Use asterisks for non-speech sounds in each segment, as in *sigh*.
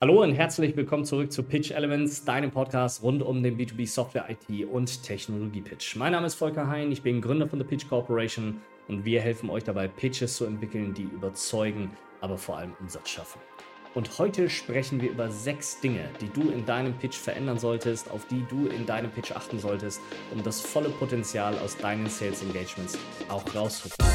Hallo und herzlich willkommen zurück zu Pitch Elements, deinem Podcast rund um den B2B Software IT und Technologie Pitch. Mein Name ist Volker Hein, ich bin Gründer von der Pitch Corporation und wir helfen euch dabei, Pitches zu entwickeln, die überzeugen, aber vor allem Umsatz schaffen. Und heute sprechen wir über sechs Dinge, die du in deinem Pitch verändern solltest, auf die du in deinem Pitch achten solltest, um das volle Potenzial aus deinen Sales Engagements auch rauszufinden.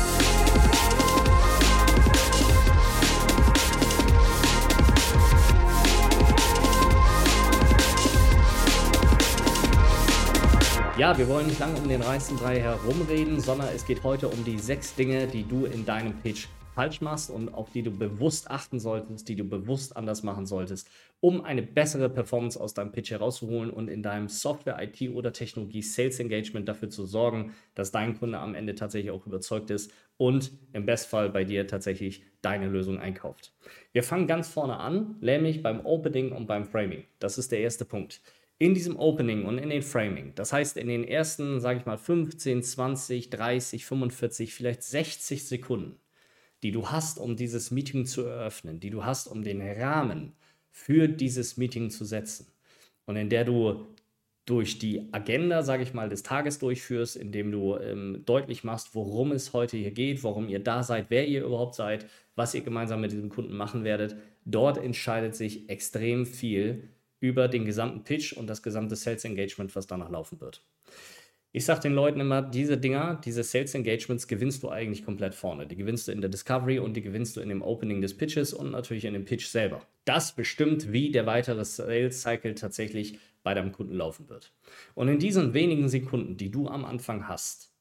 Ja, wir wollen nicht lange um den reißen Brei herumreden, sondern es geht heute um die sechs Dinge, die du in deinem Pitch falsch machst und auf die du bewusst achten solltest, die du bewusst anders machen solltest, um eine bessere Performance aus deinem Pitch herauszuholen und in deinem Software, IT oder Technologie Sales Engagement dafür zu sorgen, dass dein Kunde am Ende tatsächlich auch überzeugt ist und im Bestfall bei dir tatsächlich deine Lösung einkauft. Wir fangen ganz vorne an, nämlich beim Opening und beim Framing. Das ist der erste Punkt in diesem Opening und in den Framing, das heißt in den ersten, sage ich mal, 15, 20, 30, 45, vielleicht 60 Sekunden, die du hast, um dieses Meeting zu eröffnen, die du hast, um den Rahmen für dieses Meeting zu setzen und in der du durch die Agenda, sage ich mal, des Tages durchführst, indem du ähm, deutlich machst, worum es heute hier geht, warum ihr da seid, wer ihr überhaupt seid, was ihr gemeinsam mit diesem Kunden machen werdet. Dort entscheidet sich extrem viel über den gesamten Pitch und das gesamte Sales Engagement, was danach laufen wird. Ich sage den Leuten immer, diese Dinger, diese Sales Engagements gewinnst du eigentlich komplett vorne. Die gewinnst du in der Discovery und die gewinnst du in dem Opening des Pitches und natürlich in dem Pitch selber. Das bestimmt, wie der weitere Sales Cycle tatsächlich bei deinem Kunden laufen wird. Und in diesen wenigen Sekunden, die du am Anfang hast,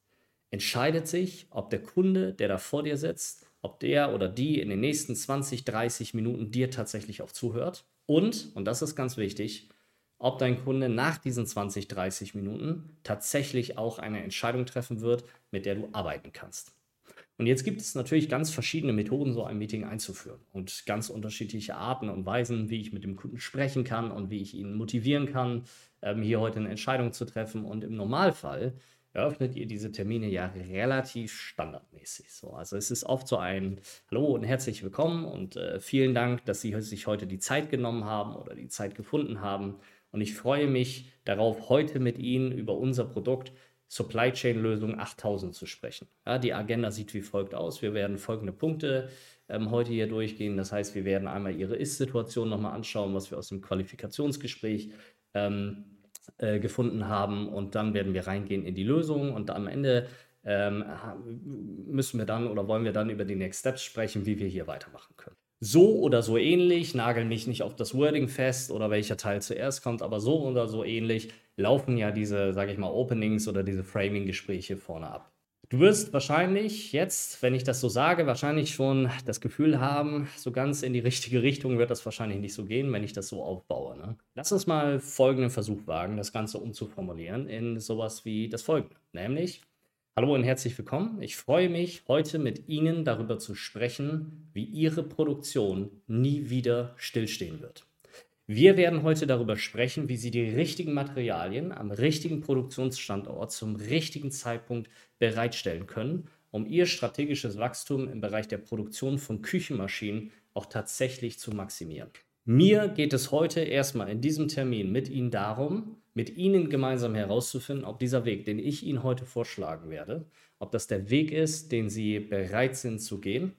entscheidet sich, ob der Kunde, der da vor dir sitzt, ob der oder die in den nächsten 20, 30 Minuten dir tatsächlich auch zuhört und, und das ist ganz wichtig, ob dein Kunde nach diesen 20, 30 Minuten tatsächlich auch eine Entscheidung treffen wird, mit der du arbeiten kannst. Und jetzt gibt es natürlich ganz verschiedene Methoden, so ein Meeting einzuführen und ganz unterschiedliche Arten und Weisen, wie ich mit dem Kunden sprechen kann und wie ich ihn motivieren kann, ähm, hier heute eine Entscheidung zu treffen. Und im Normalfall eröffnet ihr diese Termine ja relativ standardmäßig. So, also es ist oft so ein Hallo und herzlich willkommen und äh, vielen Dank, dass Sie sich heute die Zeit genommen haben oder die Zeit gefunden haben. Und ich freue mich darauf, heute mit Ihnen über unser Produkt Supply Chain Lösung 8000 zu sprechen. Ja, die Agenda sieht wie folgt aus. Wir werden folgende Punkte ähm, heute hier durchgehen. Das heißt, wir werden einmal Ihre Ist-Situation nochmal anschauen, was wir aus dem Qualifikationsgespräch ähm, äh, gefunden haben und dann werden wir reingehen in die Lösung und am Ende ähm, müssen wir dann oder wollen wir dann über die Next Steps sprechen, wie wir hier weitermachen können. So oder so ähnlich, nagel mich nicht auf das Wording fest oder welcher Teil zuerst kommt, aber so oder so ähnlich laufen ja diese, sage ich mal, Openings oder diese Framing-Gespräche vorne ab. Du wirst wahrscheinlich jetzt, wenn ich das so sage, wahrscheinlich schon das Gefühl haben, so ganz in die richtige Richtung wird das wahrscheinlich nicht so gehen, wenn ich das so aufbaue. Ne? Lass uns mal folgenden Versuch wagen, das Ganze umzuformulieren in sowas wie das folgende. Nämlich, hallo und herzlich willkommen. Ich freue mich, heute mit Ihnen darüber zu sprechen, wie Ihre Produktion nie wieder stillstehen wird. Wir werden heute darüber sprechen, wie Sie die richtigen Materialien am richtigen Produktionsstandort zum richtigen Zeitpunkt bereitstellen können, um Ihr strategisches Wachstum im Bereich der Produktion von Küchenmaschinen auch tatsächlich zu maximieren. Mir geht es heute erstmal in diesem Termin mit Ihnen darum, mit Ihnen gemeinsam herauszufinden, ob dieser Weg, den ich Ihnen heute vorschlagen werde, ob das der Weg ist, den Sie bereit sind zu gehen,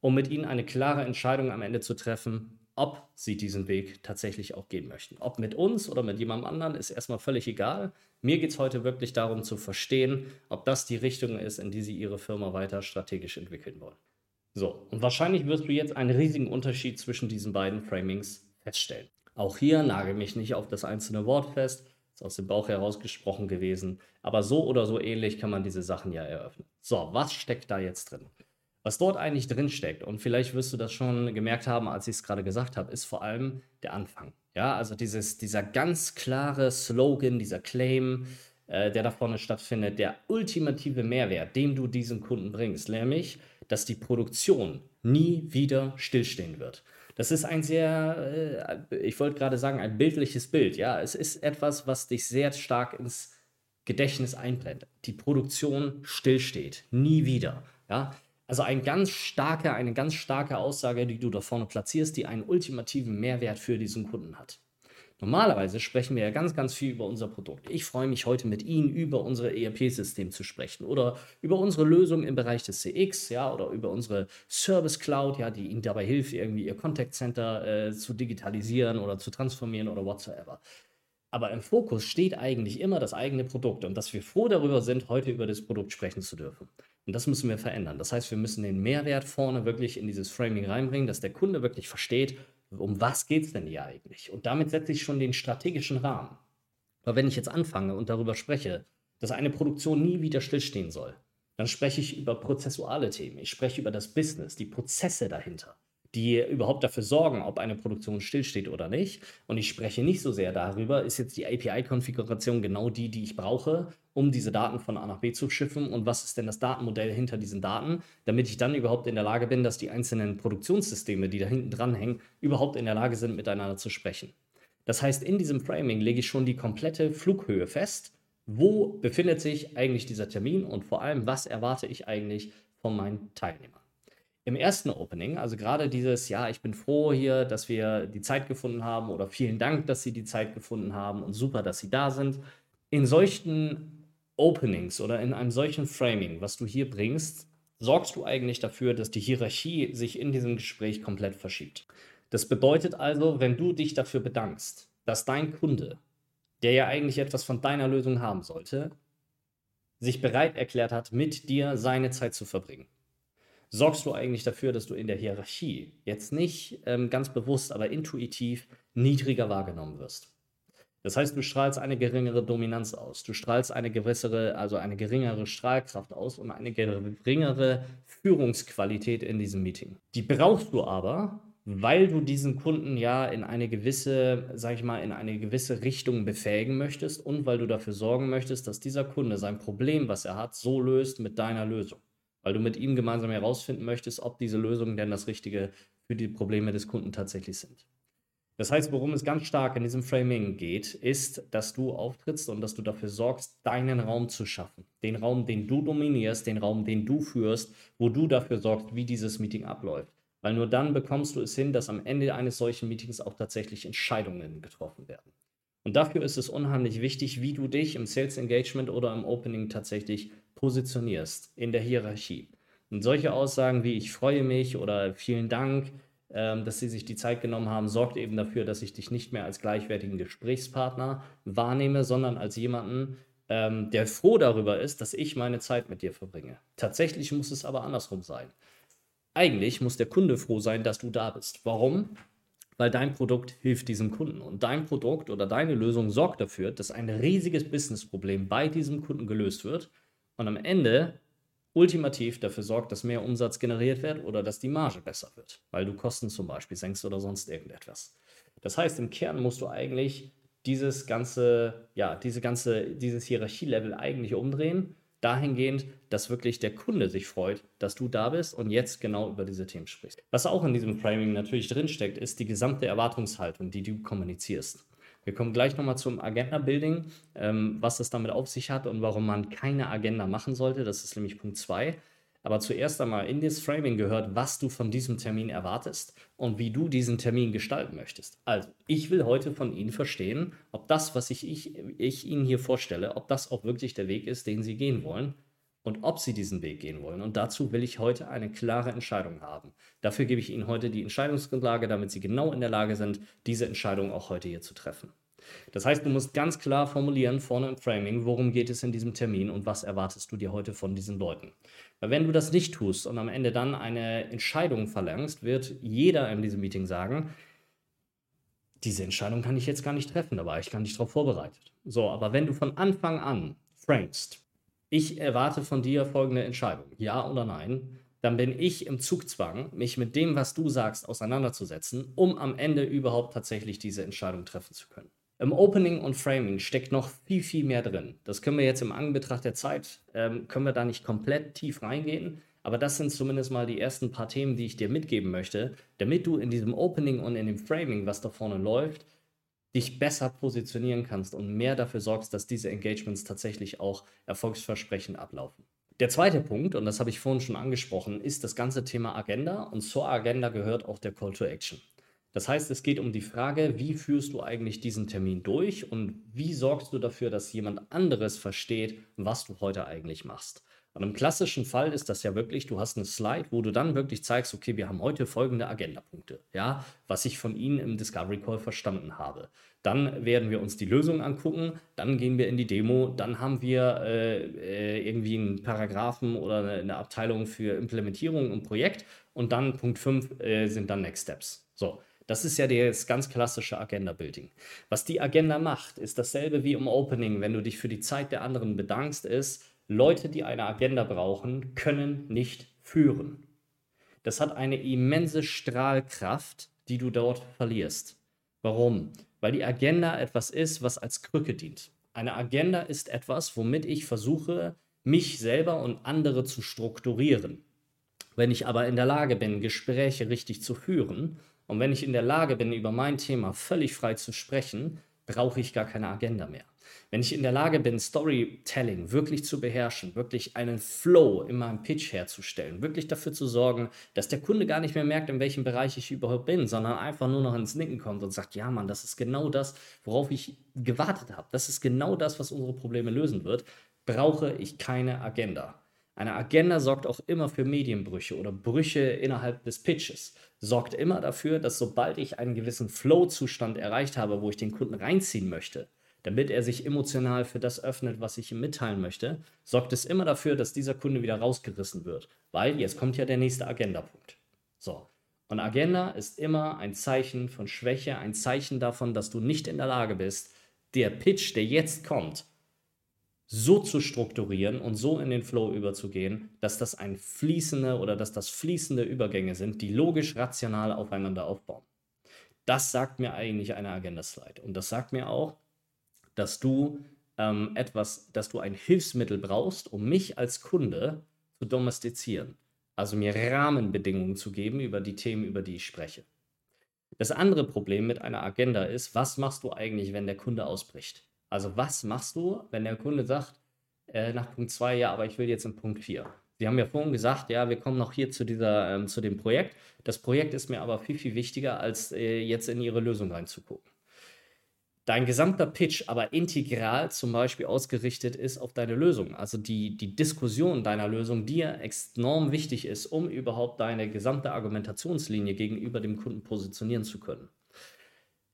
um mit Ihnen eine klare Entscheidung am Ende zu treffen, ob sie diesen Weg tatsächlich auch gehen möchten. Ob mit uns oder mit jemandem anderen, ist erstmal völlig egal. Mir geht es heute wirklich darum zu verstehen, ob das die Richtung ist, in die sie ihre Firma weiter strategisch entwickeln wollen. So, und wahrscheinlich wirst du jetzt einen riesigen Unterschied zwischen diesen beiden Framings feststellen. Auch hier nagel mich nicht auf das einzelne Wort fest, ist aus dem Bauch herausgesprochen gewesen, aber so oder so ähnlich kann man diese Sachen ja eröffnen. So, was steckt da jetzt drin? Was dort eigentlich drin steckt, und vielleicht wirst du das schon gemerkt haben, als ich es gerade gesagt habe, ist vor allem der Anfang. Ja, also dieses, dieser ganz klare Slogan, dieser Claim, äh, der da vorne stattfindet, der ultimative Mehrwert, den du diesem Kunden bringst, nämlich, dass die Produktion nie wieder stillstehen wird. Das ist ein sehr, äh, ich wollte gerade sagen, ein bildliches Bild. Ja, es ist etwas, was dich sehr stark ins Gedächtnis einbrennt. Die Produktion stillsteht, nie wieder. Ja, Also ein ganz starke, eine ganz starke Aussage, die du da vorne platzierst, die einen ultimativen Mehrwert für diesen Kunden hat. Normalerweise sprechen wir ja ganz, ganz viel über unser Produkt. Ich freue mich heute mit Ihnen über unser ERP-System zu sprechen oder über unsere Lösung im Bereich des CX, ja, oder über unsere Service Cloud, ja, die Ihnen dabei hilft, irgendwie Ihr Contact Center äh, zu digitalisieren oder zu transformieren oder whatsoever. Aber im Fokus steht eigentlich immer das eigene Produkt und dass wir froh darüber sind, heute über das Produkt sprechen zu dürfen. Und das müssen wir verändern. Das heißt, wir müssen den Mehrwert vorne wirklich in dieses Framing reinbringen, dass der Kunde wirklich versteht, um was geht es denn hier eigentlich? Und damit setze ich schon den strategischen Rahmen. Aber wenn ich jetzt anfange und darüber spreche, dass eine Produktion nie wieder stillstehen soll, dann spreche ich über prozessuale Themen. Ich spreche über das Business, die Prozesse dahinter die überhaupt dafür sorgen, ob eine Produktion stillsteht oder nicht. Und ich spreche nicht so sehr darüber, ist jetzt die API-Konfiguration genau die, die ich brauche, um diese Daten von A nach B zu schiffen und was ist denn das Datenmodell hinter diesen Daten, damit ich dann überhaupt in der Lage bin, dass die einzelnen Produktionssysteme, die da hinten dran hängen, überhaupt in der Lage sind, miteinander zu sprechen. Das heißt, in diesem Framing lege ich schon die komplette Flughöhe fest. Wo befindet sich eigentlich dieser Termin und vor allem, was erwarte ich eigentlich von meinen Teilnehmern? Im ersten Opening, also gerade dieses, ja, ich bin froh hier, dass wir die Zeit gefunden haben oder vielen Dank, dass Sie die Zeit gefunden haben und super, dass Sie da sind. In solchen Openings oder in einem solchen Framing, was du hier bringst, sorgst du eigentlich dafür, dass die Hierarchie sich in diesem Gespräch komplett verschiebt. Das bedeutet also, wenn du dich dafür bedankst, dass dein Kunde, der ja eigentlich etwas von deiner Lösung haben sollte, sich bereit erklärt hat, mit dir seine Zeit zu verbringen sorgst du eigentlich dafür, dass du in der Hierarchie jetzt nicht ähm, ganz bewusst, aber intuitiv niedriger wahrgenommen wirst. Das heißt, du strahlst eine geringere Dominanz aus, du strahlst eine gewissere, also eine geringere Strahlkraft aus und eine geringere Führungsqualität in diesem Meeting. Die brauchst du aber, weil du diesen Kunden ja in eine gewisse, sag ich mal, in eine gewisse Richtung befähigen möchtest und weil du dafür sorgen möchtest, dass dieser Kunde sein Problem, was er hat, so löst mit deiner Lösung weil du mit ihm gemeinsam herausfinden möchtest, ob diese Lösungen denn das Richtige für die Probleme des Kunden tatsächlich sind. Das heißt, worum es ganz stark in diesem Framing geht, ist, dass du auftrittst und dass du dafür sorgst, deinen Raum zu schaffen. Den Raum, den du dominierst, den Raum, den du führst, wo du dafür sorgst, wie dieses Meeting abläuft. Weil nur dann bekommst du es hin, dass am Ende eines solchen Meetings auch tatsächlich Entscheidungen getroffen werden. Und dafür ist es unheimlich wichtig, wie du dich im Sales Engagement oder im Opening tatsächlich positionierst in der Hierarchie. Und solche Aussagen wie ich freue mich oder vielen Dank, ähm, dass Sie sich die Zeit genommen haben, sorgt eben dafür, dass ich dich nicht mehr als gleichwertigen Gesprächspartner wahrnehme, sondern als jemanden, ähm, der froh darüber ist, dass ich meine Zeit mit dir verbringe. Tatsächlich muss es aber andersrum sein. Eigentlich muss der Kunde froh sein, dass du da bist. Warum? weil dein Produkt hilft diesem Kunden. Und dein Produkt oder deine Lösung sorgt dafür, dass ein riesiges Businessproblem bei diesem Kunden gelöst wird und am Ende ultimativ dafür sorgt, dass mehr Umsatz generiert wird oder dass die Marge besser wird, weil du Kosten zum Beispiel senkst oder sonst irgendetwas. Das heißt, im Kern musst du eigentlich dieses ganze, ja, diese ganze, dieses Hierarchielevel eigentlich umdrehen dahingehend, dass wirklich der Kunde sich freut, dass du da bist und jetzt genau über diese Themen sprichst. Was auch in diesem Framing natürlich drinsteckt, ist die gesamte Erwartungshaltung, die du kommunizierst. Wir kommen gleich nochmal zum Agenda-Building, ähm, was das damit auf sich hat und warum man keine Agenda machen sollte. Das ist nämlich Punkt 2. Aber zuerst einmal in das Framing gehört, was du von diesem Termin erwartest und wie du diesen Termin gestalten möchtest. Also, ich will heute von Ihnen verstehen, ob das, was ich, ich, ich Ihnen hier vorstelle, ob das auch wirklich der Weg ist, den Sie gehen wollen und ob Sie diesen Weg gehen wollen. Und dazu will ich heute eine klare Entscheidung haben. Dafür gebe ich Ihnen heute die Entscheidungsgrundlage, damit Sie genau in der Lage sind, diese Entscheidung auch heute hier zu treffen. Das heißt, du musst ganz klar formulieren vorne im Framing, worum geht es in diesem Termin und was erwartest du dir heute von diesen Leuten. Weil wenn du das nicht tust und am Ende dann eine Entscheidung verlangst, wird jeder in diesem Meeting sagen, diese Entscheidung kann ich jetzt gar nicht treffen, da war ich gar nicht darauf vorbereitet. So, aber wenn du von Anfang an framest, ich erwarte von dir folgende Entscheidung, ja oder nein, dann bin ich im Zugzwang, mich mit dem, was du sagst, auseinanderzusetzen, um am Ende überhaupt tatsächlich diese Entscheidung treffen zu können. Im Opening und Framing steckt noch viel, viel mehr drin. Das können wir jetzt im Anbetracht der Zeit, ähm, können wir da nicht komplett tief reingehen. Aber das sind zumindest mal die ersten paar Themen, die ich dir mitgeben möchte, damit du in diesem Opening und in dem Framing, was da vorne läuft, dich besser positionieren kannst und mehr dafür sorgst, dass diese Engagements tatsächlich auch erfolgsversprechend ablaufen. Der zweite Punkt, und das habe ich vorhin schon angesprochen, ist das ganze Thema Agenda. Und zur Agenda gehört auch der Call to Action. Das heißt, es geht um die Frage, wie führst du eigentlich diesen Termin durch und wie sorgst du dafür, dass jemand anderes versteht, was du heute eigentlich machst. Und im klassischen Fall ist das ja wirklich, du hast eine Slide, wo du dann wirklich zeigst, okay, wir haben heute folgende Agendapunkte, ja, was ich von Ihnen im Discovery Call verstanden habe. Dann werden wir uns die Lösung angucken, dann gehen wir in die Demo, dann haben wir äh, äh irgendwie einen Paragraphen oder eine, Abteilung für Implementierung und Projekt und dann Punkt 5 äh, sind dann Next Steps. So, das ist ja das ganz klassische Agenda-Building. Was die Agenda macht, ist dasselbe wie im Opening, wenn du dich für die Zeit der anderen bedankst, ist, Leute, die eine Agenda brauchen, können nicht führen. Das hat eine immense Strahlkraft, die du dort verlierst. Warum? Weil die Agenda etwas ist, was als Krücke dient. Eine Agenda ist etwas, womit ich versuche, mich selber und andere zu strukturieren. Wenn ich aber in der Lage bin, Gespräche richtig zu führen und wenn ich in der Lage bin, über mein Thema völlig frei zu sprechen, brauche ich gar keine Agenda mehr. Wenn ich in der Lage bin, Storytelling wirklich zu beherrschen, wirklich einen Flow in meinem Pitch herzustellen, wirklich dafür zu sorgen, dass der Kunde gar nicht mehr merkt, in welchem Bereich ich überhaupt bin, sondern einfach nur noch ins Nicken kommt und sagt, ja Mann, das ist genau das, worauf ich gewartet habe. Das ist genau das, was unsere Probleme lösen wird, brauche ich keine Agenda. Eine Agenda sorgt auch immer für Medienbrüche oder Brüche innerhalb des Pitches. Sorgt immer dafür, dass sobald ich einen gewissen Flow-Zustand erreicht habe, wo ich den Kunden reinziehen möchte, damit er sich emotional für das öffnet, was ich ihm mitteilen möchte, sorgt es immer dafür, dass dieser Kunde wieder rausgerissen wird. Weil jetzt kommt ja der nächste Agendapunkt. So. Und Agenda ist immer ein Zeichen von Schwäche, ein Zeichen davon, dass du nicht in der Lage bist, der Pitch, der jetzt kommt, so zu strukturieren und so in den Flow überzugehen, dass das ein fließende oder dass das fließende Übergänge sind, die logisch rational aufeinander aufbauen. Das sagt mir eigentlich eine Agenda-Slide. Und das sagt mir auch, dass du ähm, etwas, dass du ein Hilfsmittel brauchst, um mich als Kunde zu domestizieren. Also mir Rahmenbedingungen zu geben über die Themen, über die ich spreche. Das andere Problem mit einer Agenda ist, was machst du eigentlich, wenn der Kunde ausbricht? Also was machst du, wenn der Kunde sagt, äh, nach Punkt 2, ja, aber ich will jetzt in Punkt 4. Sie haben ja vorhin gesagt, ja, wir kommen noch hier zu, dieser, ähm, zu dem Projekt. Das Projekt ist mir aber viel, viel wichtiger, als äh, jetzt in Ihre Lösung reinzugucken dein gesamter Pitch aber integral zum Beispiel ausgerichtet ist auf deine Lösung. Also die, die Diskussion deiner Lösung dir enorm wichtig ist, um überhaupt deine gesamte Argumentationslinie gegenüber dem Kunden positionieren zu können.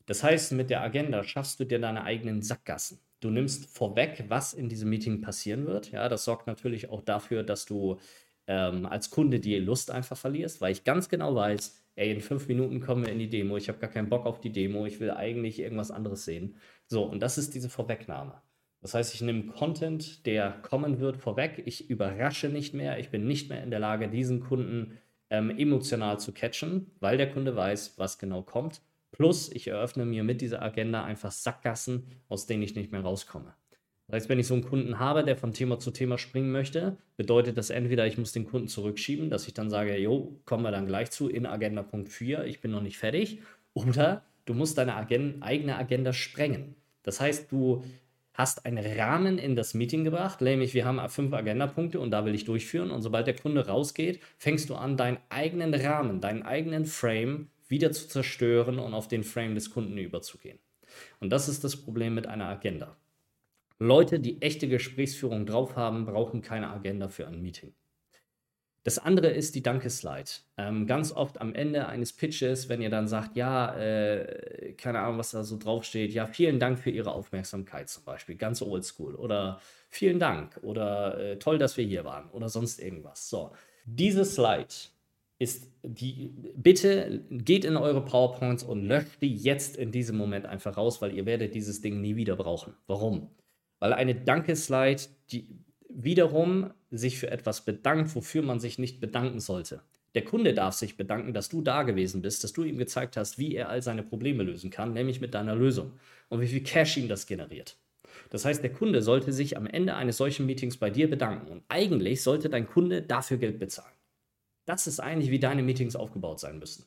Das heißt, mit der Agenda schaffst du dir deine eigenen Sackgassen. Du nimmst vorweg, was in diesem Meeting passieren wird. Ja, das sorgt natürlich auch dafür, dass du ähm, als Kunde die Lust einfach verlierst, weil ich ganz genau weiß, ey, in fünf Minuten kommen wir in die Demo, ich habe gar keinen Bock auf die Demo, ich will eigentlich irgendwas anderes sehen. So, und das ist diese Vorwegnahme. Das heißt, ich nehme Content, der kommen wird, vorweg. Ich überrasche nicht mehr. Ich bin nicht mehr in der Lage, diesen Kunden ähm, emotional zu catchen, weil der Kunde weiß, was genau kommt. Plus, ich eröffne mir mit dieser Agenda einfach Sackgassen, aus denen ich nicht mehr rauskomme. Das heißt, wenn ich so einen Kunden habe, der von Thema zu Thema springen möchte, bedeutet das entweder, ich muss den Kunden zurückschieben, dass ich dann sage, jo, kommen wir dann gleich zu in Agenda Punkt 4, ich bin noch nicht fertig. Oder du musst deine Agenda, eigene Agenda sprengen. Das heißt, du hast einen Rahmen in das Meeting gebracht, nämlich wir haben fünf Agendapunkte und da will ich durchführen. Und sobald der Kunde rausgeht, fängst du an, deinen eigenen Rahmen, deinen eigenen Frame wieder zu zerstören und auf den Frame des Kunden überzugehen. Und das ist das Problem mit einer Agenda. Leute, die echte Gesprächsführung drauf haben, brauchen keine Agenda für ein Meeting. Das andere ist die Danke-Slide. Ähm, ganz oft am Ende eines Pitches, wenn ihr dann sagt, ja, äh, keine Ahnung, was da so draufsteht, ja, vielen Dank für Ihre Aufmerksamkeit zum Beispiel, ganz oldschool oder vielen Dank oder äh, toll, dass wir hier waren oder sonst irgendwas. So, diese Slide ist die, bitte geht in eure PowerPoints und löscht die jetzt in diesem Moment einfach raus, weil ihr werdet dieses Ding nie wieder brauchen. Warum? Weil eine Danke-Slide die wiederum sich für etwas bedankt, wofür man sich nicht bedanken sollte. Der Kunde darf sich bedanken, dass du da gewesen bist, dass du ihm gezeigt hast, wie er all seine Probleme lösen kann, nämlich mit deiner Lösung und wie viel Cash ihm das generiert. Das heißt, der Kunde sollte sich am Ende eines solchen Meetings bei dir bedanken und eigentlich sollte dein Kunde dafür Geld bezahlen. Das ist eigentlich, wie deine Meetings aufgebaut sein müssen.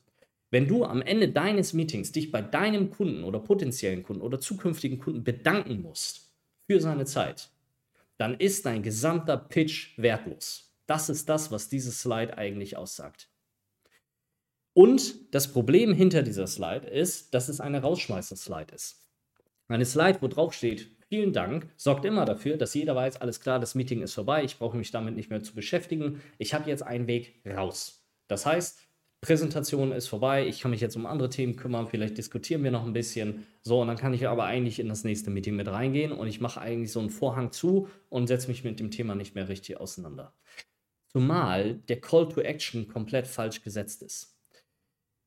Wenn du am Ende deines Meetings dich bei deinem Kunden oder potenziellen Kunden oder zukünftigen Kunden bedanken musst, für seine Zeit, dann ist dein gesamter Pitch wertlos. Das ist das, was dieses Slide eigentlich aussagt. Und das Problem hinter dieser Slide ist, dass es eine Rausschmeißer-Slide ist. Eine Slide, wo drauf steht, vielen Dank, sorgt immer dafür, dass jeder weiß, alles klar, das Meeting ist vorbei, ich brauche mich damit nicht mehr zu beschäftigen, ich habe jetzt einen Weg raus. Das heißt, Präsentation ist vorbei, ich kann mich jetzt um andere Themen kümmern, vielleicht diskutieren wir noch ein bisschen. So, und dann kann ich aber eigentlich in das nächste Meeting mit reingehen und ich mache eigentlich so einen Vorhang zu und setze mich mit dem Thema nicht mehr richtig auseinander. Zumal der Call to Action komplett falsch gesetzt ist.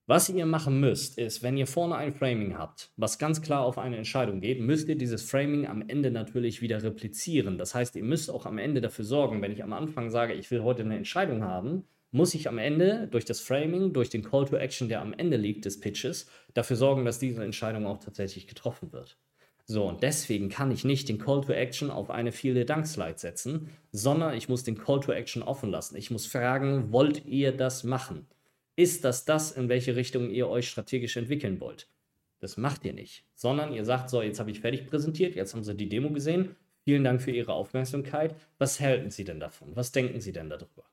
Was ihr machen müsst, ist, wenn ihr vorne ein Framing habt, was ganz klar auf eine Entscheidung geht, müsst ihr dieses Framing am Ende natürlich wieder replizieren. Das heißt, ihr müsst auch am Ende dafür sorgen, wenn ich am Anfang sage, ich will heute eine Entscheidung haben, muss ich am Ende durch das Framing, durch den Call to Action, der am Ende liegt des Pitches, dafür sorgen, dass diese Entscheidung auch tatsächlich getroffen wird. So, und deswegen kann ich nicht den Call to Action auf eine viele Dank Slide setzen, sondern ich muss den Call to Action offen lassen. Ich muss fragen, wollt ihr das machen? Ist das das, in welche Richtung ihr euch strategisch entwickeln wollt? Das macht ihr nicht, sondern ihr sagt so, jetzt habe ich fertig präsentiert, jetzt haben Sie die Demo gesehen. Vielen Dank für Ihre Aufmerksamkeit. Was halten Sie denn davon? Was denken Sie denn darüber?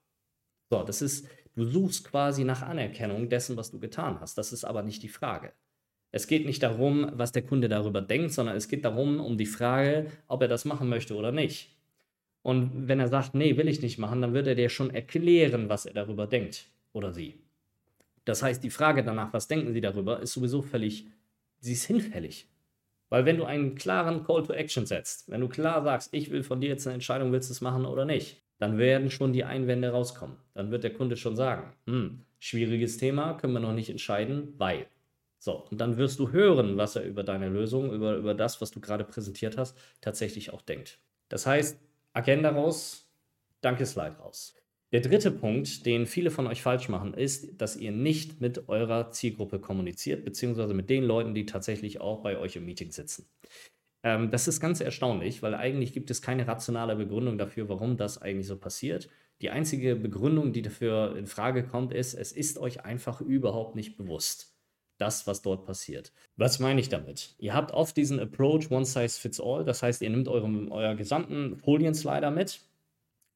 So, das ist, du suchst quasi nach Anerkennung dessen, was du getan hast. Das ist aber nicht die Frage. Es geht nicht darum, was der Kunde darüber denkt, sondern es geht darum, um die Frage, ob er das machen möchte oder nicht. Und wenn er sagt, nee, will ich nicht machen, dann wird er dir schon erklären, was er darüber denkt oder sie. Das heißt, die Frage danach, was denken Sie darüber, ist sowieso völlig, sie ist hinfällig. Weil wenn du einen klaren Call to Action setzt, wenn du klar sagst, ich will von dir jetzt eine Entscheidung, willst du es machen oder nicht, dann werden schon die Einwände rauskommen. Dann wird der Kunde schon sagen, hm, schwieriges Thema, können wir noch nicht entscheiden, weil. So, und dann wirst du hören, was er über deine Lösung, über, über das, was du gerade präsentiert hast, tatsächlich auch denkt. Das heißt, Agenda raus, Danke Slide raus. Der dritte Punkt, den viele von euch falsch machen, ist, dass ihr nicht mit eurer Zielgruppe kommuniziert, beziehungsweise mit den Leuten, die tatsächlich auch bei euch im Meeting sitzen. Ähm, das ist ganz erstaunlich, weil eigentlich gibt es keine rationale Begründung dafür, warum das eigentlich so passiert. Die einzige Begründung, die dafür in Frage kommt, ist, es ist euch einfach überhaupt nicht bewusst, das, was dort passiert. Was meine ich damit? Ihr habt oft diesen Approach One Size Fits All, das heißt, ihr nehmt euren, euer gesamten Folienslider mit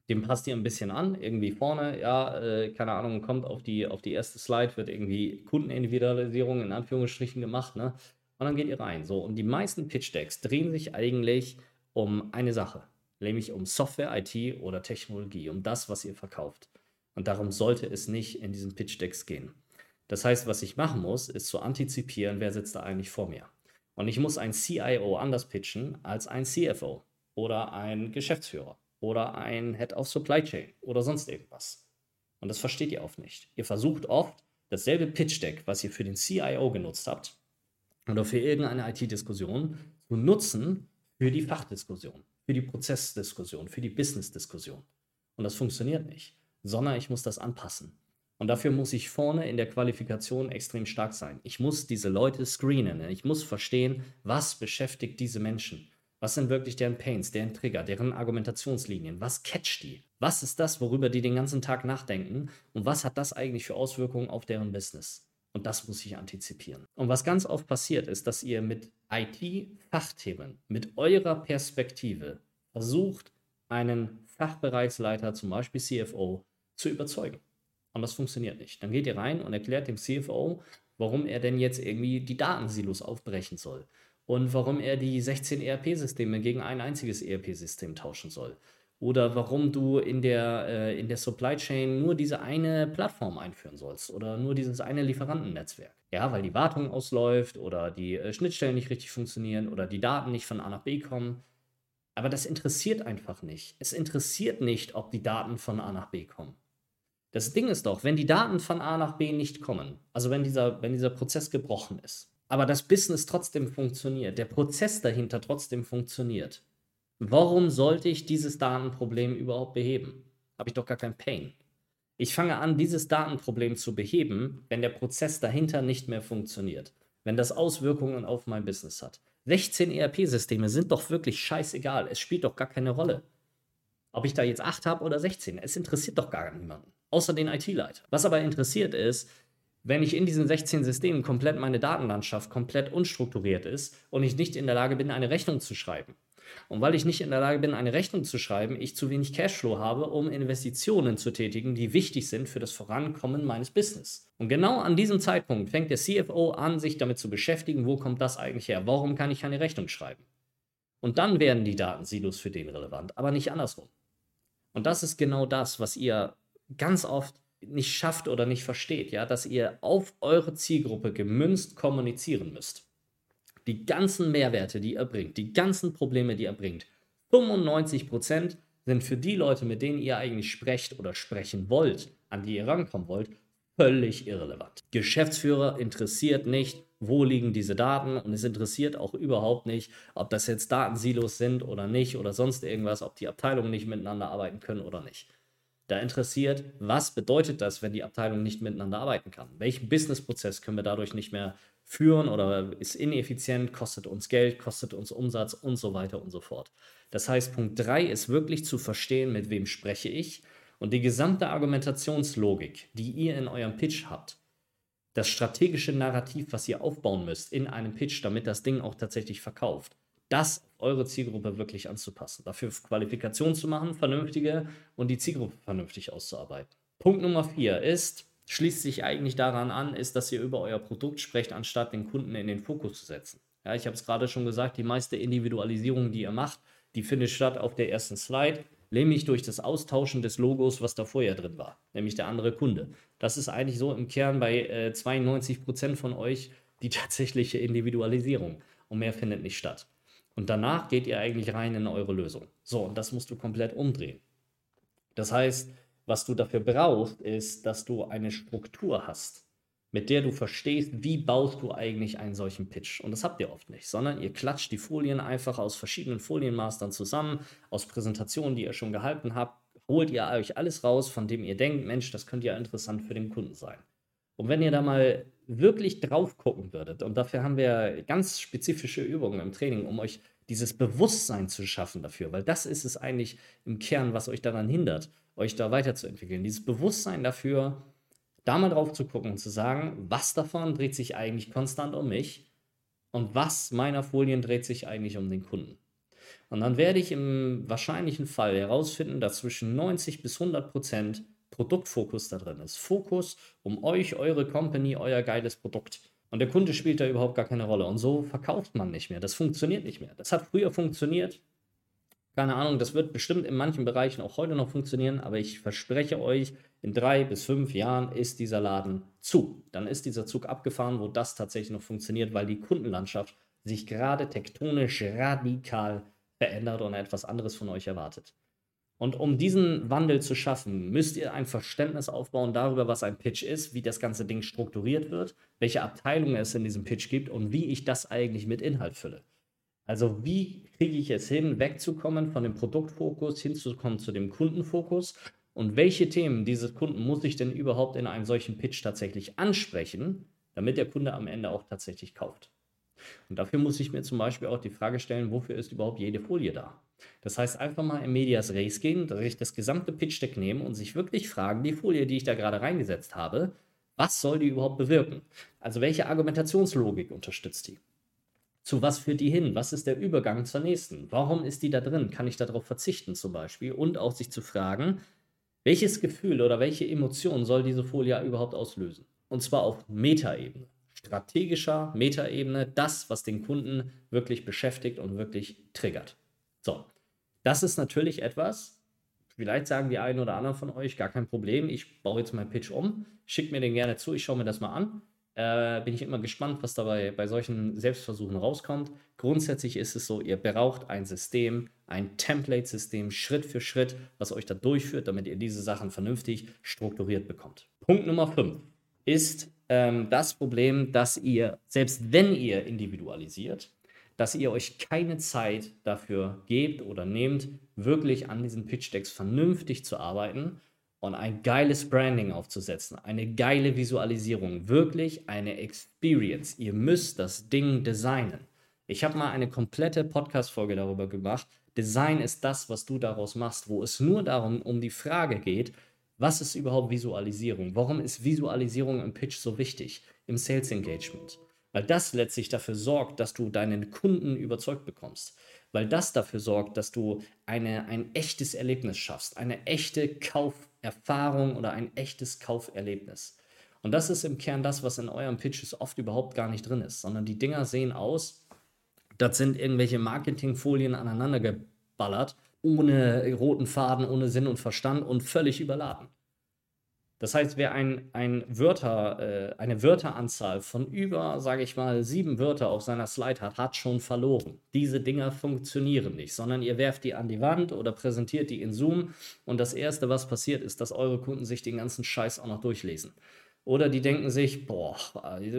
dem passt ihr ein bisschen an, irgendwie vorne, ja, äh, keine Ahnung, kommt auf die, auf die erste Slide, wird irgendwie Kundenindividualisierung in Anführungsstrichen gemacht, ne? Und dann geht ihr rein. So, und die meisten Pitch-Decks drehen sich eigentlich um eine Sache, nämlich um Software, IT oder Technologie, um das, was ihr verkauft. Und darum sollte es nicht in diesen Pitch-Decks gehen. Das heißt, was ich machen muss, ist zu antizipieren, wer sitzt da eigentlich vor mir. Und ich muss ein CIO anders pitchen als ein CFO oder ein Geschäftsführer oder ein Head of Supply Chain oder sonst irgendwas. Und das versteht ihr oft nicht. Ihr versucht oft, dasselbe Pitch Deck, was ihr für den CIO genutzt habt oder für irgendeine IT-Diskussion, zu nutzen für die Fachdiskussion, für die Prozessdiskussion, für die Business-Diskussion. Und das funktioniert nicht, sondern ich muss das anpassen. Und dafür muss ich vorne in der Qualifikation extrem stark sein. Ich muss diese Leute screenen. Ich muss verstehen, was beschäftigt diese Menschen. Was sind wirklich deren Pains, deren Trigger, deren Argumentationslinien? Was catcht die? Was ist das, worüber die den ganzen Tag nachdenken? Und was hat das eigentlich für Auswirkungen auf deren Business? Und das muss ich antizipieren. Und was ganz oft passiert, ist, dass ihr mit IT-Fachthemen, mit eurer Perspektive versucht, einen Fachbereichsleiter, zum Beispiel CFO, zu überzeugen. Und das funktioniert nicht. Dann geht ihr rein und erklärt dem CFO, warum er denn jetzt irgendwie die Datensilos aufbrechen soll und warum er die 16 ERP-Systeme gegen ein einziges ERP-System tauschen soll. Oder warum du in der, äh, in der Supply Chain nur diese eine Plattform einführen sollst oder nur dieses eine Lieferantennetzwerk. Ja, weil die Wartung ausläuft oder die äh, Schnittstellen nicht richtig funktionieren oder die Daten nicht von A nach B kommen. Aber das interessiert einfach nicht. Es interessiert nicht, ob die Daten von A nach B kommen. Das Ding ist doch, wenn die Daten von A nach B nicht kommen, also wenn dieser, wenn dieser Prozess gebrochen ist, aber das Business trotzdem funktioniert, der Prozess dahinter trotzdem funktioniert. Warum sollte ich dieses Datenproblem überhaupt beheben? Habe ich doch gar kein Pain. Ich fange an, dieses Datenproblem zu beheben, wenn der Prozess dahinter nicht mehr funktioniert, wenn das Auswirkungen auf mein Business hat. 16 ERP-Systeme sind doch wirklich scheißegal. Es spielt doch gar keine Rolle. Ob ich da jetzt 8 habe oder 16, es interessiert doch gar niemanden, außer den IT-Leiter. Was aber interessiert ist, wenn ich in diesen 16 Systemen komplett meine Datenlandschaft komplett unstrukturiert ist und ich nicht in der Lage bin, eine Rechnung zu schreiben Und weil ich nicht in der Lage bin, eine Rechnung zu schreiben, ich zu wenig Cashflow habe, um Investitionen zu tätigen, die wichtig sind für das Vorankommen meines Business. Und genau an diesem Zeitpunkt fängt der CFO an, sich damit zu beschäftigen, wo kommt das eigentlich her? Warum kann ich keine Rechnung schreiben? Und dann werden die Datensilos für den relevant, aber nicht andersrum. Und das ist genau das, was ihr ganz oft nicht schafft oder nicht versteht, ja, dass ihr auf eure Zielgruppe gemünzt kommunizieren müsst die ganzen Mehrwerte, die er bringt, die ganzen Probleme, die er bringt, 95% sind für die Leute, mit denen ihr eigentlich sprecht oder sprechen wollt, an die ihr rankommen wollt, völlig irrelevant. Geschäftsführer interessiert nicht, wo liegen diese Daten und es interessiert auch überhaupt nicht, ob das jetzt Datensilos sind oder nicht oder sonst irgendwas, ob die Abteilungen nicht miteinander arbeiten können oder nicht. Da interessiert, was bedeutet das, wenn die Abteilung nicht miteinander arbeiten kann? Welchen Businessprozess können wir dadurch nicht mehr führen oder ist ineffizient, kostet uns Geld, kostet uns Umsatz und so weiter und so fort. Das heißt, Punkt 3 ist wirklich zu verstehen, mit wem spreche ich und die gesamte Argumentationslogik, die ihr in eurem Pitch habt, das strategische Narrativ, was ihr aufbauen müsst in einem Pitch, damit das Ding auch tatsächlich verkauft, das eure Zielgruppe wirklich anzupassen. Dafür Qualifikation zu machen, vernünftige und die Zielgruppe vernünftig auszuarbeiten. Punkt Nummer 4 ist, schließt sich eigentlich daran an, ist, dass ihr über euer Produkt sprecht, anstatt den Kunden in den Fokus zu setzen. Ja, ich habe es gerade schon gesagt, die meiste Individualisierung, die ihr macht, die findet statt auf der ersten Slide, nämlich durch das Austauschen des Logos, was da vorher drin war, nämlich der andere Kunde. Das ist eigentlich so im Kern bei äh, 92% von euch die tatsächliche Individualisierung und mehr findet nicht statt. Und danach geht ihr eigentlich rein in eure Lösung. So, und das musst du komplett umdrehen. Das heißt, was du dafür brauchst, ist, dass du eine Struktur hast, mit der du verstehst, wie baust du eigentlich einen solchen Pitch. Und das habt ihr oft nicht, sondern ihr klatscht die Folien einfach aus verschiedenen Folienmastern zusammen, aus Präsentationen, die ihr schon gehalten habt, holt ihr euch alles raus, von dem ihr denkt, Mensch, das könnte ja interessant für den Kunden sein. Und wenn ihr da mal wirklich drauf gucken würdet, und dafür haben wir ganz spezifische Übungen im Training, um euch dieses Bewusstsein zu schaffen dafür, weil das ist es eigentlich im Kern, was euch daran hindert, euch da weiterzuentwickeln. Dieses Bewusstsein dafür, da mal drauf zu gucken und zu sagen, was davon dreht sich eigentlich konstant um mich und was meiner Folien dreht sich eigentlich um den Kunden. Und dann werde ich im wahrscheinlichen Fall herausfinden, dass zwischen 90 bis 100 Prozent Produktfokus da drin ist. Fokus um euch, eure Company, euer geiles Produkt. Und der Kunde spielt da überhaupt gar keine Rolle. Und so verkauft man nicht mehr. Das funktioniert nicht mehr. Das hat früher funktioniert. Keine Ahnung, das wird bestimmt in manchen Bereichen auch heute noch funktionieren, aber ich verspreche euch, in drei bis fünf Jahren ist dieser Laden zu. Dann ist dieser Zug abgefahren, wo das tatsächlich noch funktioniert, weil die Kundenlandschaft sich gerade tektonisch radikal verändert und etwas anderes von euch erwartet. Und um diesen Wandel zu schaffen, müsst ihr ein Verständnis aufbauen darüber, was ein Pitch ist, wie das ganze Ding strukturiert wird, welche Abteilungen es in diesem Pitch gibt und wie ich das eigentlich mit Inhalt fülle. Also wie kriege ich es hin, wegzukommen von dem Produktfokus hinzukommen zu dem Kundenfokus und welche Themen dieses Kunden muss ich denn überhaupt in einem solchen Pitch tatsächlich ansprechen, damit der Kunde am Ende auch tatsächlich kauft. Und dafür muss ich mir zum Beispiel auch die Frage stellen, wofür ist überhaupt jede Folie da? Das heißt, einfach mal in Medias Res gehen, sich das gesamte Pitch-Deck nehmen und sich wirklich fragen, die Folie, die ich da gerade reingesetzt habe, was soll die überhaupt bewirken? Also welche Argumentationslogik unterstützt die? Zu was führt die hin? Was ist der Übergang zur nächsten? Warum ist die da drin? Kann ich darauf verzichten zum Beispiel? Und auch sich zu fragen, welches Gefühl oder welche Emotion soll diese Folie überhaupt auslösen? Und zwar auf Metaebene. Strategischer Metaebene, das, was den Kunden wirklich beschäftigt und wirklich triggert. So, das ist natürlich etwas, vielleicht sagen die einen oder anderen von euch, gar kein Problem, ich baue jetzt meinen Pitch um, schickt mir den gerne zu, ich schaue mir das mal an äh, bin ich immer gespannt, was dabei bei solchen Selbstversuchen rauskommt. Grundsätzlich ist es so, ihr braucht ein System, ein Template-System, Schritt für Schritt, was euch da durchführt, damit ihr diese Sachen vernünftig strukturiert bekommt. Punkt Nummer 5 ist ähm, das Problem, dass ihr, selbst wenn ihr individualisiert, dass ihr euch keine Zeit dafür gebt oder nehmt, wirklich an diesen Pitch-Decks vernünftig zu arbeiten und ein geiles Branding aufzusetzen, eine geile Visualisierung, wirklich eine Experience. Ihr müsst das Ding designen. Ich habe mal eine komplette Podcast-Folge darüber gemacht. Design ist das, was du daraus machst, wo es nur darum um die Frage geht, was ist überhaupt Visualisierung? Warum ist Visualisierung im Pitch so wichtig, im Sales Engagement? Weil das letztlich dafür sorgt, dass du deinen Kunden überzeugt bekommst. Weil das dafür sorgt, dass du eine, ein echtes Erlebnis schaffst. Eine echte Kauferfahrung oder ein echtes Kauferlebnis. Und das ist im Kern das, was in euren Pitches oft überhaupt gar nicht drin ist, sondern die Dinger sehen aus, das sind irgendwelche Marketingfolien aneinander geballert, ohne roten Faden, ohne Sinn und Verstand und völlig überladen. Das heißt, wer ein, ein Wörter, äh, eine Wörteranzahl von über, sage ich mal, sieben Wörter auf seiner Slide hat, hat schon verloren. Diese Dinger funktionieren nicht, sondern ihr werft die an die Wand oder präsentiert die in Zoom und das Erste, was passiert, ist, dass eure Kunden sich den ganzen Scheiß auch noch durchlesen. Oder die denken sich, boah,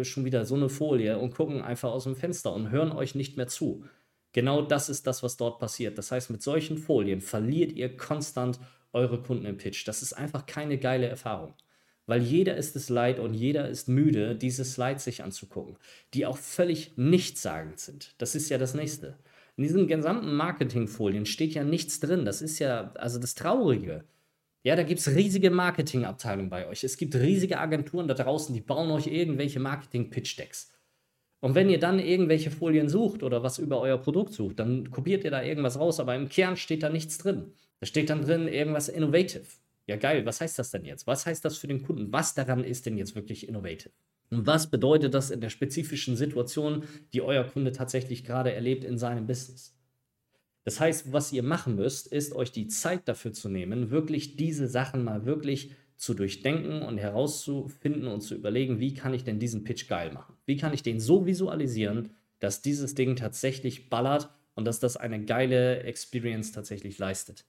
schon wieder so eine Folie und gucken einfach aus dem Fenster und hören euch nicht mehr zu. Genau das ist das, was dort passiert. Das heißt, mit solchen Folien verliert ihr konstant eure Kunden im Pitch. Das ist einfach keine geile Erfahrung. Weil jeder ist es leid und jeder ist müde, diese Slides sich anzugucken, die auch völlig nichtssagend sind. Das ist ja das nächste. In diesen gesamten Marketingfolien steht ja nichts drin. Das ist ja, also das Traurige. Ja, da gibt es riesige Marketingabteilungen bei euch. Es gibt riesige Agenturen da draußen, die bauen euch irgendwelche Marketing-Pitch-Decks. Und wenn ihr dann irgendwelche Folien sucht oder was über euer Produkt sucht, dann kopiert ihr da irgendwas raus, aber im Kern steht da nichts drin. Da steht dann drin irgendwas innovative. Ja, geil, was heißt das denn jetzt? Was heißt das für den Kunden? Was daran ist denn jetzt wirklich innovative? Und was bedeutet das in der spezifischen Situation, die euer Kunde tatsächlich gerade erlebt in seinem Business? Das heißt, was ihr machen müsst, ist euch die Zeit dafür zu nehmen, wirklich diese Sachen mal wirklich zu durchdenken und herauszufinden und zu überlegen, wie kann ich denn diesen Pitch geil machen? Wie kann ich den so visualisieren, dass dieses Ding tatsächlich ballert und dass das eine geile Experience tatsächlich leistet?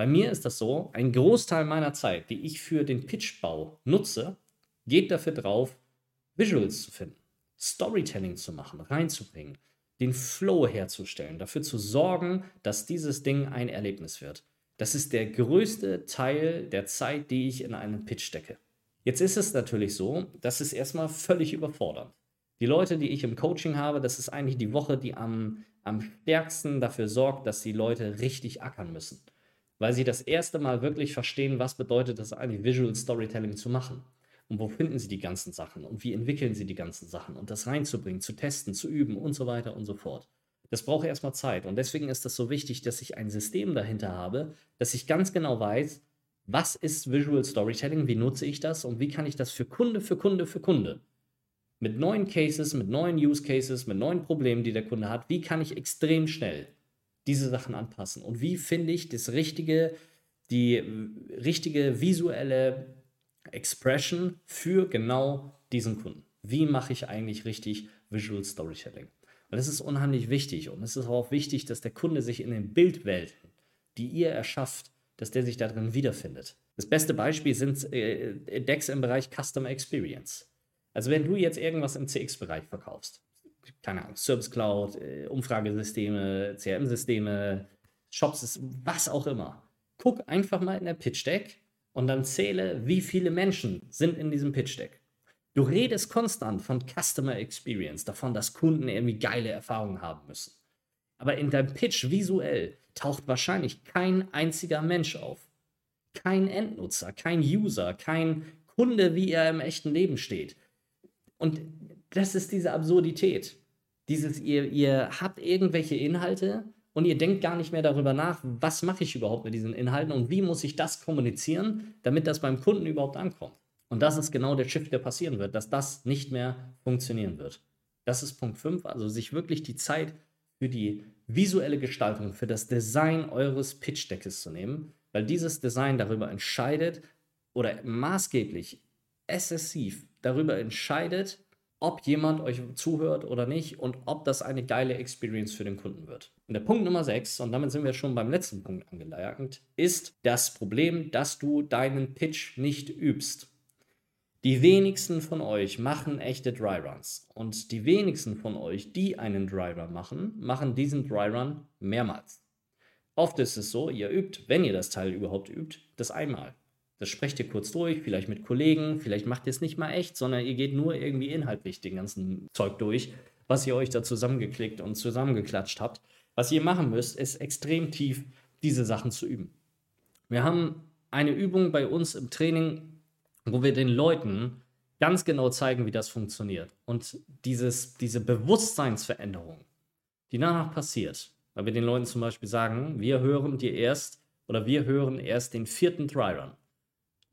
Bei mir ist das so, ein Großteil meiner Zeit, die ich für den Pitchbau nutze, geht dafür drauf, Visuals zu finden, Storytelling zu machen, reinzubringen, den Flow herzustellen, dafür zu sorgen, dass dieses Ding ein Erlebnis wird. Das ist der größte Teil der Zeit, die ich in einen Pitch stecke. Jetzt ist es natürlich so, das ist erstmal völlig überfordernd. Die Leute, die ich im Coaching habe, das ist eigentlich die Woche, die am, am stärksten dafür sorgt, dass die Leute richtig ackern müssen weil sie das erste Mal wirklich verstehen, was bedeutet es eigentlich, Visual Storytelling zu machen. Und wo finden sie die ganzen Sachen und wie entwickeln sie die ganzen Sachen und das reinzubringen, zu testen, zu üben und so weiter und so fort. Das braucht erstmal Zeit. Und deswegen ist das so wichtig, dass ich ein System dahinter habe, dass ich ganz genau weiß, was ist Visual Storytelling, wie nutze ich das und wie kann ich das für Kunde, für Kunde, für Kunde mit neuen Cases, mit neuen Use Cases, mit neuen Problemen, die der Kunde hat, wie kann ich extrem schnell diese Sachen anpassen? Und wie finde ich das richtige, die richtige visuelle Expression für genau diesen Kunden? Wie mache ich eigentlich richtig Visual Storytelling? Und das ist unheimlich wichtig. Und es ist auch wichtig, dass der Kunde sich in den Bildwelten, die ihr erschafft, dass der sich darin wiederfindet. Das beste Beispiel sind äh, Decks im Bereich Customer Experience. Also wenn du jetzt irgendwas im CX-Bereich verkaufst, keine Ahnung, Service Cloud, äh, Umfragesysteme, CRM-Systeme, Shops, was auch immer. Guck einfach mal in der Pitch Deck und dann zähle, wie viele Menschen sind in diesem Pitch Deck. Du redest konstant von Customer Experience, davon, dass Kunden irgendwie geile Erfahrungen haben müssen. Aber in deinem Pitch visuell taucht wahrscheinlich kein einziger Mensch auf. Kein Endnutzer, kein User, kein Kunde, wie er im echten Leben steht. Und das ist diese Absurdität. Dieses, ihr, ihr habt irgendwelche Inhalte und ihr denkt gar nicht mehr darüber nach, was mache ich überhaupt mit diesen Inhalten und wie muss ich das kommunizieren, damit das beim Kunden überhaupt ankommt. Und das ist genau der Shift, der passieren wird, dass das nicht mehr funktionieren wird. Das ist Punkt 5, also sich wirklich die Zeit für die visuelle Gestaltung, für das Design eures Pitch-Deckes zu nehmen, weil dieses Design darüber entscheidet oder maßgeblich, exzessiv darüber entscheidet, ob jemand euch zuhört oder nicht und ob das eine geile Experience für den Kunden wird. Und der Punkt Nummer 6, und damit sind wir schon beim letzten Punkt angelangt, ist das Problem, dass du deinen Pitch nicht übst. Die wenigsten von euch machen echte Dryruns. Und die wenigsten von euch, die einen Dryrun machen, machen diesen Dryrun mehrmals. Oft ist es so, ihr übt, wenn ihr das Teil überhaupt übt, das einmal. Das sprecht ihr kurz durch, vielleicht mit Kollegen, vielleicht macht ihr es nicht mal echt, sondern ihr geht nur irgendwie inhaltlich den ganzen Zeug durch, was ihr euch da zusammengeklickt und zusammengeklatscht habt. Was ihr machen müsst, ist extrem tief diese Sachen zu üben. Wir haben eine Übung bei uns im Training, wo wir den Leuten ganz genau zeigen, wie das funktioniert. Und dieses, diese Bewusstseinsveränderung, die danach passiert, weil wir den Leuten zum Beispiel sagen, wir hören dir erst oder wir hören erst den vierten Dry-Run.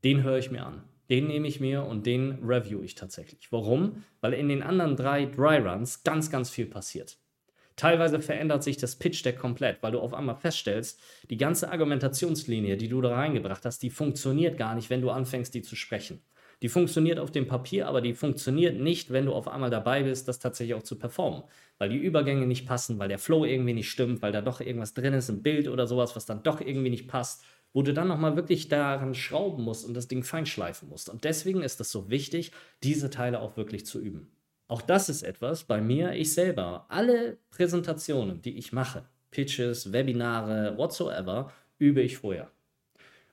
Den höre ich mir an. Den nehme ich mir und den review ich tatsächlich. Warum? Weil in den anderen drei Dry-Runs ganz, ganz viel passiert. Teilweise verändert sich das Pitch-Deck komplett, weil du auf einmal feststellst, die ganze Argumentationslinie, die du da reingebracht hast, die funktioniert gar nicht, wenn du anfängst, die zu sprechen. Die funktioniert auf dem Papier, aber die funktioniert nicht, wenn du auf einmal dabei bist, das tatsächlich auch zu performen. Weil die Übergänge nicht passen, weil der Flow irgendwie nicht stimmt, weil da doch irgendwas drin ist, ein Bild oder sowas, was dann doch irgendwie nicht passt, wo du dann nochmal wirklich daran schrauben musst und das Ding feinschleifen musst. Und deswegen ist es so wichtig, diese Teile auch wirklich zu üben. Auch das ist etwas bei mir, ich selber, alle Präsentationen, die ich mache, Pitches, Webinare, whatsoever, übe ich vorher.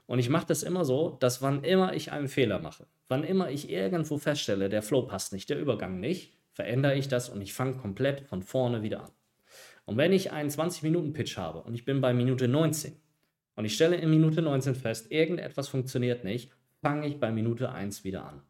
Und ich mache das immer so, dass wann immer ich einen Fehler mache, wann immer ich irgendwo feststelle, der Flow passt nicht, der Übergang nicht, verändere ich das und ich fange komplett von vorne wieder an. Und wenn ich einen 20-Minuten-Pitch habe und ich bin bei Minute 19 und ich stelle in Minute 19 fest, irgendetwas funktioniert nicht, fange ich bei Minute 1 wieder an.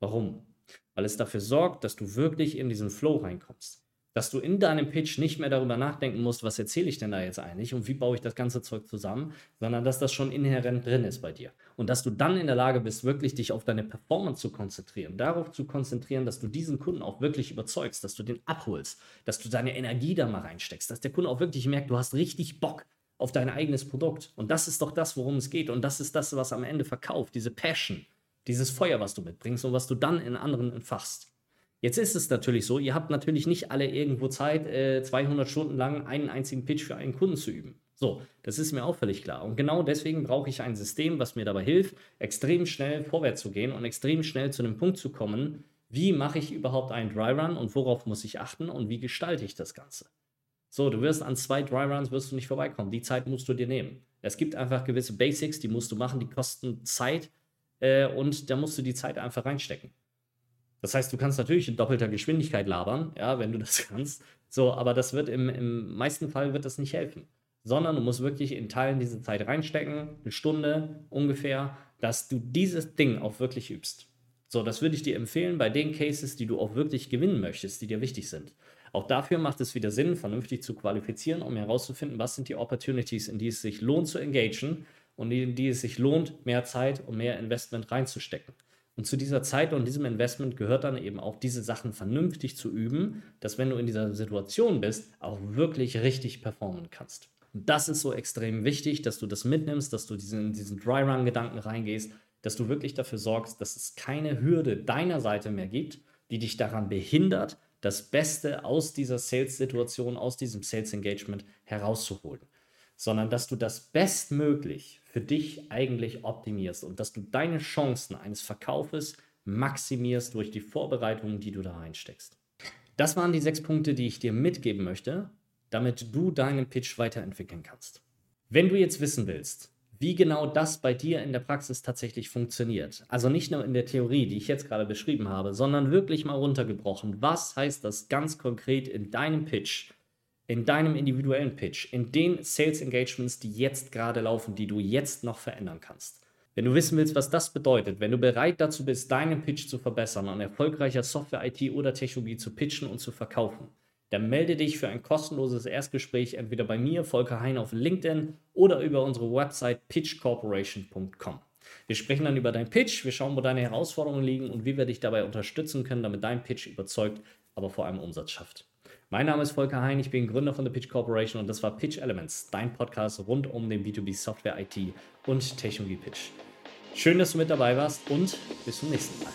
Warum? Weil es dafür sorgt, dass du wirklich in diesen Flow reinkommst dass du in deinem Pitch nicht mehr darüber nachdenken musst, was erzähle ich denn da jetzt eigentlich und wie baue ich das ganze Zeug zusammen, sondern dass das schon inhärent drin ist bei dir. Und dass du dann in der Lage bist, wirklich dich auf deine Performance zu konzentrieren, darauf zu konzentrieren, dass du diesen Kunden auch wirklich überzeugst, dass du den abholst, dass du deine Energie da mal reinsteckst, dass der Kunde auch wirklich merkt, du hast richtig Bock auf dein eigenes Produkt. Und das ist doch das, worum es geht. Und das ist das, was am Ende verkauft, diese Passion, dieses Feuer, was du mitbringst und was du dann in anderen entfachst. Jetzt ist es natürlich so, ihr habt natürlich nicht alle irgendwo Zeit, äh, 200 Stunden lang einen einzigen Pitch für einen Kunden zu üben. So, das ist mir auch völlig klar. Und genau deswegen brauche ich ein System, was mir dabei hilft, extrem schnell vorwärts zu gehen und extrem schnell zu einem Punkt zu kommen, wie mache ich überhaupt einen Dry Run und worauf muss ich achten und wie gestalte ich das Ganze. So, du wirst an zwei Dry Runs wirst du nicht vorbeikommen. Die Zeit musst du dir nehmen. Es gibt einfach gewisse Basics, die musst du machen, die kosten Zeit äh, und da musst du die Zeit einfach reinstecken. Das heißt, du kannst natürlich in doppelter Geschwindigkeit labern, ja, wenn du *laughs* das kannst. So, aber das wird im, im meisten Fall wird das nicht helfen. Sondern du musst wirklich in Teilen diese Zeit reinstecken, eine Stunde ungefähr, dass du dieses Ding auch wirklich übst. So, das würde ich dir empfehlen bei den Cases, die du auch wirklich gewinnen möchtest, die dir wichtig sind. Auch dafür macht es wieder Sinn, vernünftig zu qualifizieren, um herauszufinden, was sind die Opportunities, in die es sich lohnt zu engagieren und in die es sich lohnt, mehr Zeit und mehr Investment reinzustecken. Und zu dieser Zeit und diesem Investment gehört dann eben auch, diese Sachen vernünftig zu üben, dass wenn du in dieser Situation bist, auch wirklich richtig performen kannst. Und das ist so extrem wichtig, dass du das mitnimmst, dass du diesen, diesen Dry-Run-Gedanken reingehst, dass du wirklich dafür sorgst, dass es keine Hürde deiner Seite mehr gibt, die dich daran behindert, das Beste aus dieser Sales-Situation, aus diesem Sales-Engagement herauszuholen sondern dass du das bestmöglich für dich eigentlich optimierst und dass du deine Chancen eines Verkaufes maximierst durch die Vorbereitungen, die du da reinsteckst. Das waren die sechs Punkte, die ich dir mitgeben möchte, damit du deinen Pitch weiterentwickeln kannst. Wenn du jetzt wissen willst, wie genau das bei dir in der Praxis tatsächlich funktioniert, also nicht nur in der Theorie, die ich jetzt gerade beschrieben habe, sondern wirklich mal runtergebrochen, was heißt das ganz konkret in deinem Pitch, in deinem individuellen Pitch, in den Sales Engagements, die jetzt gerade laufen, die du jetzt noch verändern kannst. Wenn du wissen willst, was das bedeutet, wenn du bereit dazu bist, deinen Pitch zu verbessern, an erfolgreicher Software, IT oder Technologie zu pitchen und zu verkaufen, dann melde dich für ein kostenloses Erstgespräch entweder bei mir, Volker Hein auf LinkedIn oder über unsere Website pitchcorporation.com. Wir sprechen dann über deinen Pitch, wir schauen, wo deine Herausforderungen liegen und wie wir dich dabei unterstützen können, damit dein Pitch überzeugt, aber vor allem Umsatz schafft. Mein Name ist Volker Hein, ich bin Gründer von der Pitch Corporation und das war Pitch Elements, dein Podcast rund um den B2B Software, IT und Technologie Pitch. Schön, dass du mit dabei warst und bis zum nächsten Mal.